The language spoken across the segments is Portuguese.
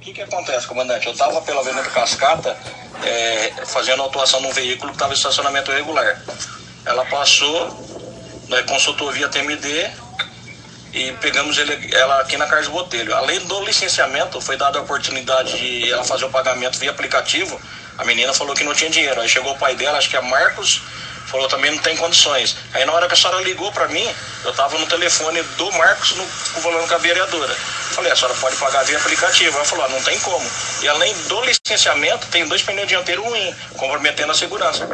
que, que acontece, comandante? Eu estava pela Avenida Cascata é, fazendo autuação num veículo que estava em estacionamento irregular. Ela passou, né, consultou via TMD e pegamos ele, ela aqui na Carlos Botelho. Além do licenciamento, foi dada a oportunidade de ela fazer o pagamento via aplicativo. A menina falou que não tinha dinheiro. Aí chegou o pai dela, acho que é Marcos, falou também não tem condições. Aí na hora que a senhora ligou para mim, eu estava no telefone do Marcos no, falando com a vereadora. Falei, a senhora pode pagar via aplicativo. Ela falou, ah, não tem como. E além do licenciamento, tem dois pneus dianteiros ruins, comprometendo a segurança.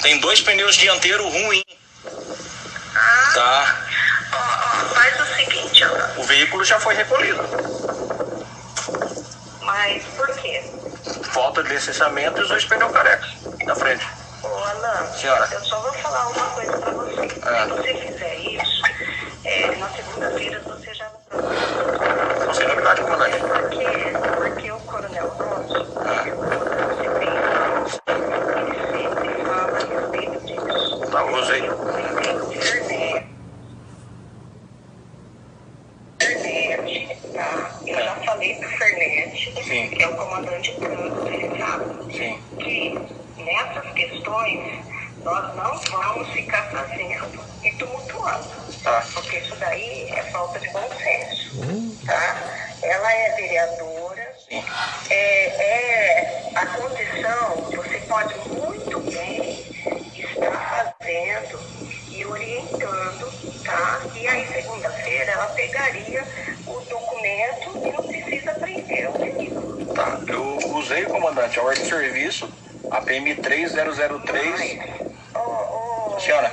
Tem dois pneus dianteiros ruins. Tá. Ó, ó, faz o seguinte, Alan. O veículo já foi recolhido. Mas por quê? Falta de licenciamento e os dois pneus carecas na frente. Senhora. eu só vou falar uma coisa pra você. Ah. Se você fizer isso, é, na segunda-feira você já não Não sei novidade, comandante. Porque, porque o coronel nosso, Ah. quando você tem ele sempre fala a respeito disso. Tá, usei. Internet. Internet, tá? Eu já falei pro Fernet, Sim. que é o comandante trânsito, ele sabe Sim. que nessas questões nós não vamos ficar fazendo e tumultuando. Tá. Porque isso daí é falta de bom senso. Tá? Ela é vereadora, é, é a condição, você pode muito bem estar fazendo e orientando, tá? E aí segunda-feira ela pegaria o documento e não precisa prender o veículo. Tá. Eu usei, comandante, a ordem de serviço, a PM 3003. Ô, ô, Senhora.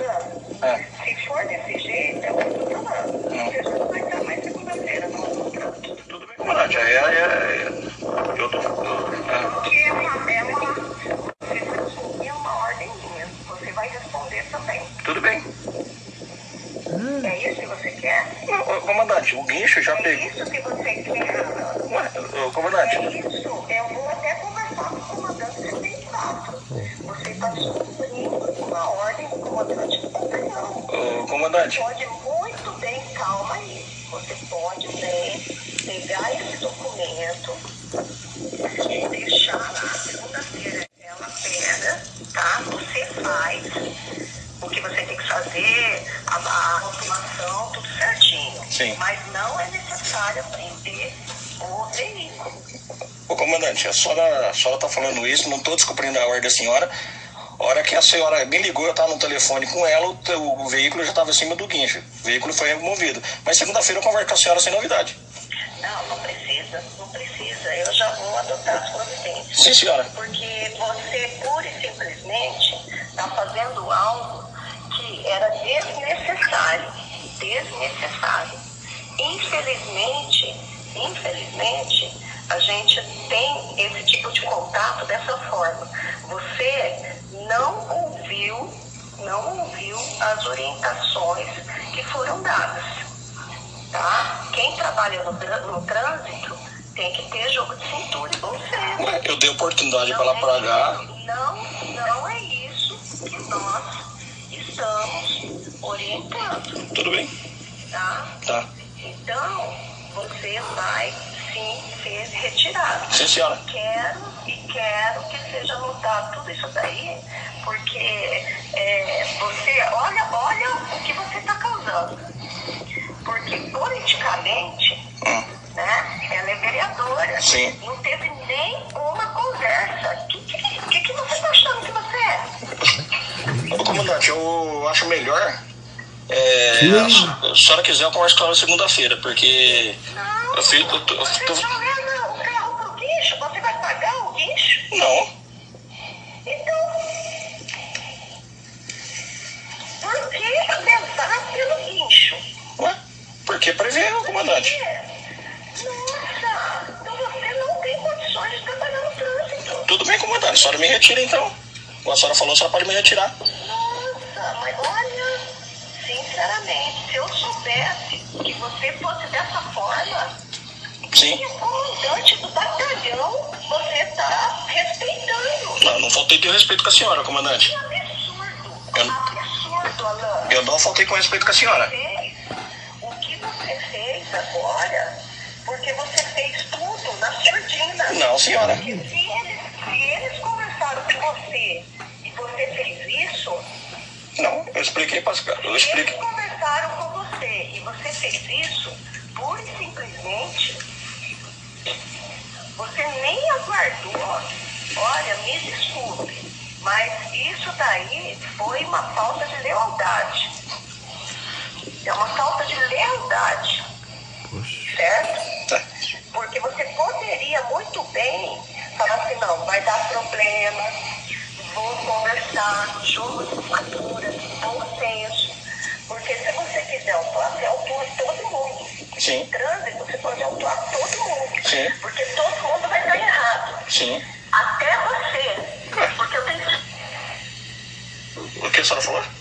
Ah. Se for desse jeito, é que eu falando. Hum. Você já não vai estar mais segunda-feira no trânsito. Tudo bem, comandante. Aí é, é, eu tô. é. Porque é uma, é uma, você vai assumir uma ordem minha. Você vai responder também. tudo bem. É isso que você quer? Não, ô, comandante, o guincho já É pegou. isso que você quer? Ué, ô, comandante, É isso. Eu vou até conversar com o comandante se tem fato. Você está cumprindo uma ordem do comandante do batalhão. Ô, comandante, Pode muito bem, calma aí. Você pode bem pegar esse documento e deixar lá segunda-feira. Ela pega, tá? Você faz o que você tem que fazer, a, a tudo certinho. Sim. Mas não é necessário prender o veículo. ô, comandante, a senhora, a senhora tá falando isso, não tô descumprindo a ordem da senhora. A hora que a senhora me ligou, eu tava no telefone com ela, o, o veículo já estava acima do guincho. O veículo foi removido. Mas segunda-feira eu converso com a senhora sem novidade. Não, não precisa, não precisa. Eu já vou adotar as providências. Sim, senhora. Porque você, pura e simplesmente, está fazendo algo que era desnecessário. Desnecessário. Infelizmente, infelizmente, a gente tem esse tipo de contato dessa forma. Você não ouviu, não ouviu as orientações que foram dadas. Tá? Quem trabalha no, no trânsito tem que ter jogo de cintura e bom senso. Ué, eu dei oportunidade para ela pagar. Não, não é isso que nós estamos orientando, Tudo bem. tá? Tá. Então, você vai sim ser retirado. Sim, senhora. Quero e quero que seja anotado tudo isso daí, porque é, você, olha, olha o que você está causando. Porque politicamente, Hum. né, ela é vereadora. Sim. Não teve nem uma conversa. O que, que, que, que você está achando que você é? Ô, comandante, eu acho melhor. É, se a senhora quiser, eu converso com ela segunda-feira, porque Não, eu fico. Eu tô, eu você tô- joga o carro pro guincho, você vai pagar o guincho? Não, Então, por que levar pelo guincho? ué, porque prevê, comandante. Nossa, então você não tem condições de trabalhar no trânsito. Tudo bem, comandante, a senhora me retira então. Como a senhora falou, a senhora pode me retirar. Nossa, mas olha, sinceramente, se eu soubesse que você fosse dessa forma, Sim. o comandante do batalhão você faltei de respeito com a senhora, comandante. Que absurdo, Eu-. Eu não faltei com respeito com a senhora. o que você fez agora, porque você fez tudo senhora? Não, senhora. Se eles, se eles conversaram com você e você fez isso, Não, eu expliquei para eu eles expliquei. conversaram com você e você fez isso, pura e simplesmente, você nem aguardou. Olha, me desculpe, mas isso daí foi uma falta de lealdade. É uma falta de lealdade. Certo? Tá. Porque você poderia muito bem falar assim, não, vai dar problema, vou conversar, jogo de cintura, bom senso. Porque se você quiser autuar, você autua todo mundo. Sim. Em trânsito, você pode autuar todo mundo. Sim. Porque todo mundo vai estar errado. Sim. Até você. Porque eu tenho O que a senhora falou?